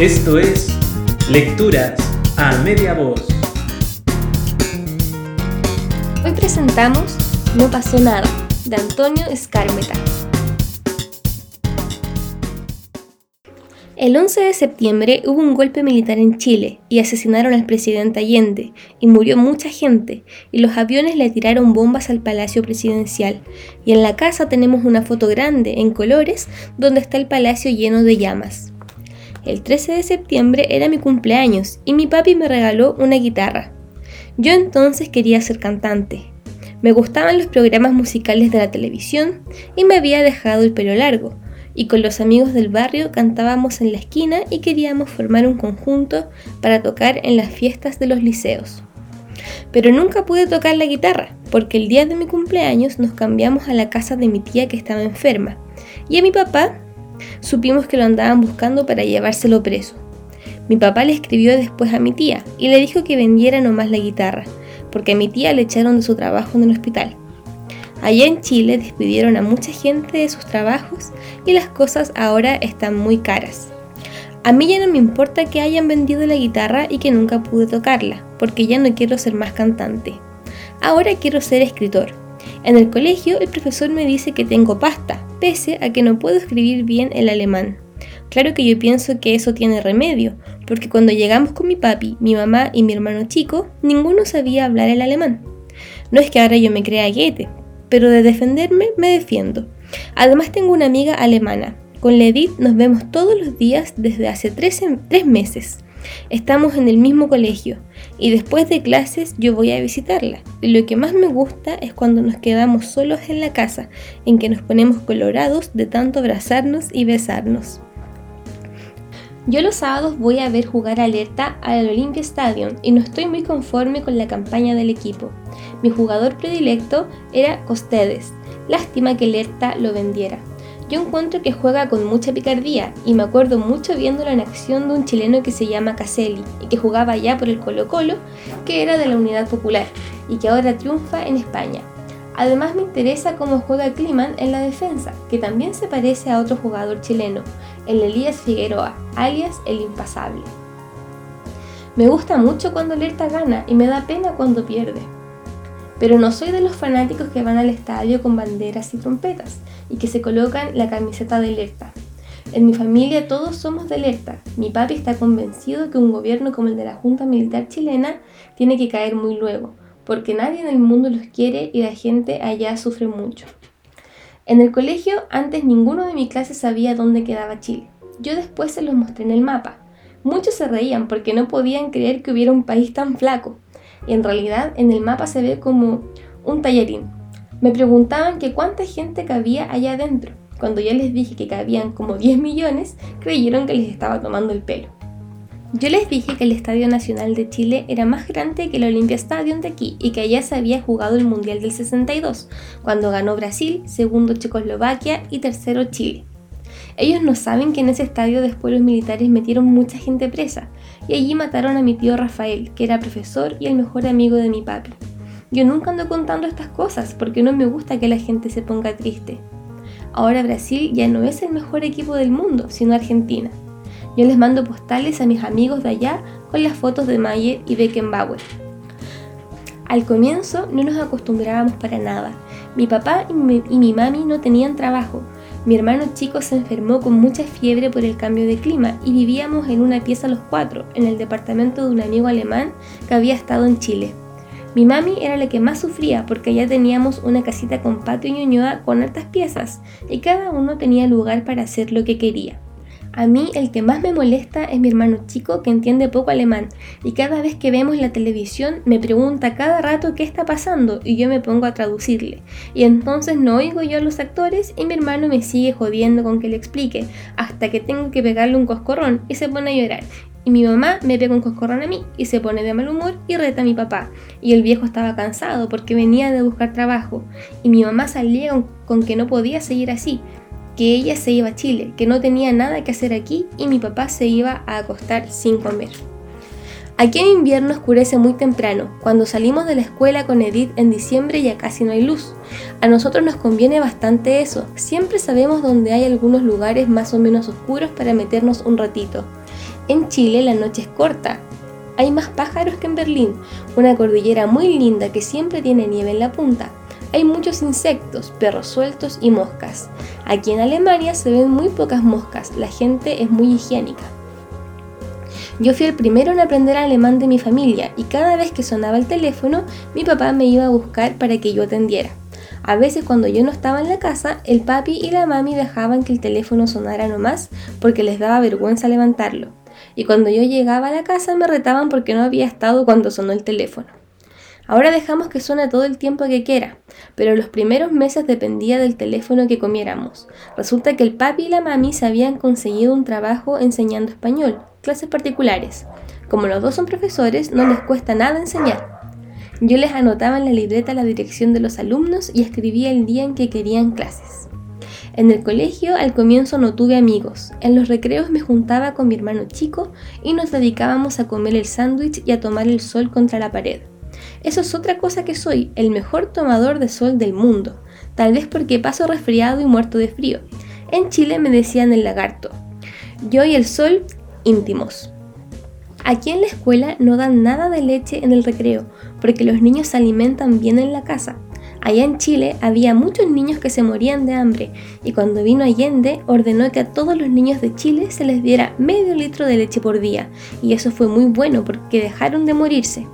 Esto es Lecturas a Media Voz. Hoy presentamos No pasó nada, de Antonio Escármeta. El 11 de septiembre hubo un golpe militar en Chile y asesinaron al presidente Allende y murió mucha gente y los aviones le tiraron bombas al palacio presidencial y en la casa tenemos una foto grande en colores donde está el palacio lleno de llamas. El 13 de septiembre era mi cumpleaños y mi papi me regaló una guitarra. Yo entonces quería ser cantante. Me gustaban los programas musicales de la televisión y me había dejado el pelo largo y con los amigos del barrio cantábamos en la esquina y queríamos formar un conjunto para tocar en las fiestas de los liceos. Pero nunca pude tocar la guitarra, porque el día de mi cumpleaños nos cambiamos a la casa de mi tía que estaba enferma, y a mi papá supimos que lo andaban buscando para llevárselo preso. Mi papá le escribió después a mi tía y le dijo que vendiera nomás la guitarra, porque a mi tía le echaron de su trabajo en el hospital. Allá en Chile despidieron a mucha gente de sus trabajos y las cosas ahora están muy caras. A mí ya no me importa que hayan vendido la guitarra y que nunca pude tocarla, porque ya no quiero ser más cantante. Ahora quiero ser escritor. En el colegio el profesor me dice que tengo pasta, pese a que no puedo escribir bien el alemán. Claro que yo pienso que eso tiene remedio, porque cuando llegamos con mi papi, mi mamá y mi hermano chico, ninguno sabía hablar el alemán. No es que ahora yo me crea Goethe, pero de defenderme me defiendo. Además tengo una amiga alemana. Con Ledith nos vemos todos los días desde hace tres meses. Estamos en el mismo colegio y después de clases yo voy a visitarla. Y lo que más me gusta es cuando nos quedamos solos en la casa, en que nos ponemos colorados de tanto abrazarnos y besarnos. Yo los sábados voy a ver jugar alerta al Olympia Stadium y no estoy muy conforme con la campaña del equipo. Mi jugador predilecto era Costedes. Lástima que Lerta lo vendiera. Yo encuentro que juega con mucha picardía y me acuerdo mucho viéndolo en acción de un chileno que se llama Caselli y que jugaba ya por el Colo Colo, que era de la Unidad Popular y que ahora triunfa en España. Además me interesa cómo juega Kliman en la defensa, que también se parece a otro jugador chileno, el Elías Figueroa, alias el Impasable. Me gusta mucho cuando Lerta gana y me da pena cuando pierde. Pero no soy de los fanáticos que van al estadio con banderas y trompetas y que se colocan la camiseta de Lerta. En mi familia todos somos de Lerta. Mi papi está convencido que un gobierno como el de la Junta Militar chilena tiene que caer muy luego, porque nadie en el mundo los quiere y la gente allá sufre mucho. En el colegio antes ninguno de mi clase sabía dónde quedaba Chile. Yo después se los mostré en el mapa. Muchos se reían porque no podían creer que hubiera un país tan flaco. Y en realidad en el mapa se ve como un tallarín. Me preguntaban que cuánta gente cabía allá adentro. Cuando yo les dije que cabían como 10 millones, creyeron que les estaba tomando el pelo. Yo les dije que el Estadio Nacional de Chile era más grande que el Olympia Stadium de aquí y que allá se había jugado el Mundial del 62, cuando ganó Brasil, segundo Checoslovaquia y tercero Chile. Ellos no saben que en ese estadio después los militares metieron mucha gente presa y allí mataron a mi tío Rafael, que era profesor y el mejor amigo de mi papi. Yo nunca ando contando estas cosas porque no me gusta que la gente se ponga triste. Ahora Brasil ya no es el mejor equipo del mundo, sino Argentina. Yo les mando postales a mis amigos de allá con las fotos de Mayer y Beckenbauer. Al comienzo no nos acostumbrábamos para nada. Mi papá y mi, y mi mami no tenían trabajo. Mi hermano chico se enfermó con mucha fiebre por el cambio de clima y vivíamos en una pieza los cuatro, en el departamento de un amigo alemán que había estado en Chile. Mi mami era la que más sufría porque allá teníamos una casita con patio y ñoñoa con altas piezas y cada uno tenía lugar para hacer lo que quería. A mí el que más me molesta es mi hermano chico que entiende poco alemán y cada vez que vemos la televisión me pregunta cada rato qué está pasando y yo me pongo a traducirle. Y entonces no oigo yo a los actores y mi hermano me sigue jodiendo con que le explique hasta que tengo que pegarle un coscorrón y se pone a llorar. Y mi mamá me pega un coscorrón a mí y se pone de mal humor y reta a mi papá. Y el viejo estaba cansado porque venía de buscar trabajo. Y mi mamá salía con, que no podía seguir así, que ella se iba a Chile, que no tenía nada que hacer aquí y mi papá se iba a acostar sin comer. Aquí en invierno oscurece muy temprano. Cuando salimos de la escuela con Edith en diciembre ya casi no hay luz. A nosotros nos conviene bastante eso. Siempre sabemos dónde hay algunos lugares más o menos oscuros para meternos un ratito. En Chile la noche es corta. Hay más pájaros que en Berlín, una cordillera muy linda que siempre tiene nieve en la punta. Hay muchos insectos, perros sueltos y moscas. Aquí en Alemania se ven muy pocas moscas, la gente es muy higiénica. Yo fui el primero en aprender alemán de mi familia y cada vez que sonaba el teléfono, mi papá me iba a buscar para que yo atendiera. A veces cuando yo no estaba en la casa, el papi y la mami dejaban que el teléfono sonara nomás porque les daba vergüenza levantarlo. Y cuando yo llegaba a la casa me retaban porque no había estado cuando sonó el teléfono. Ahora dejamos que suene todo el tiempo que quiera, pero los primeros meses dependía del teléfono que comiéramos. Resulta que el papi y la mami se habían conseguido un trabajo enseñando español, clases particulares. Como los dos son profesores, no les cuesta nada enseñar. Yo les anotaba en la libreta la dirección de los alumnos y escribía el día en que querían clases. En el colegio al comienzo no tuve amigos. En los recreos me juntaba con mi hermano chico y nos dedicábamos a comer el sándwich y a tomar el sol contra la pared. Eso es otra cosa que soy, el mejor tomador de sol del mundo, tal vez porque paso resfriado y muerto de frío. En Chile me decían el lagarto. Yo y el sol, íntimos. Aquí en la escuela no dan nada de leche en el recreo, porque los niños se alimentan bien en la casa. Allá en Chile había muchos niños que se morían de hambre y cuando vino Allende ordenó que a todos los niños de Chile se les diera medio litro de leche por día y eso fue muy bueno porque dejaron de morirse.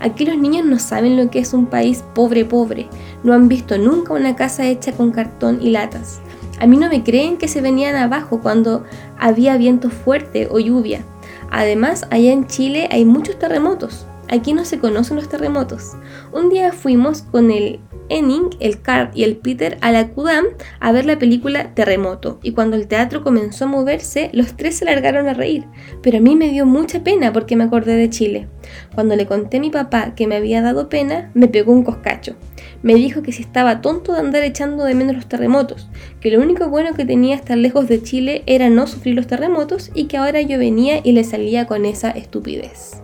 Aquí los niños no saben lo que es un país pobre pobre, no han visto nunca una casa hecha con cartón y latas. A mí no me creen que se venían abajo cuando había viento fuerte o lluvia. Además, allá en Chile hay muchos terremotos. Aquí no se conocen los terremotos. Un día fuimos con el Enning, el Carl y el Peter a la Kudam a ver la película Terremoto, y cuando el teatro comenzó a moverse, los tres se largaron a reír, pero a mí me dio mucha pena porque me acordé de Chile. Cuando le conté a mi papá que me había dado pena, me pegó un coscacho. Me dijo que si estaba tonto de andar echando de menos los terremotos, que lo único bueno que tenía estar lejos de Chile era no sufrir los terremotos y que ahora yo venía y le salía con esa estupidez.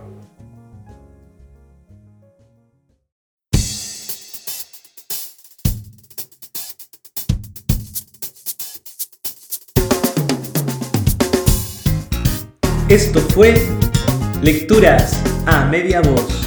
Esto fue Lecturas a Media Voz.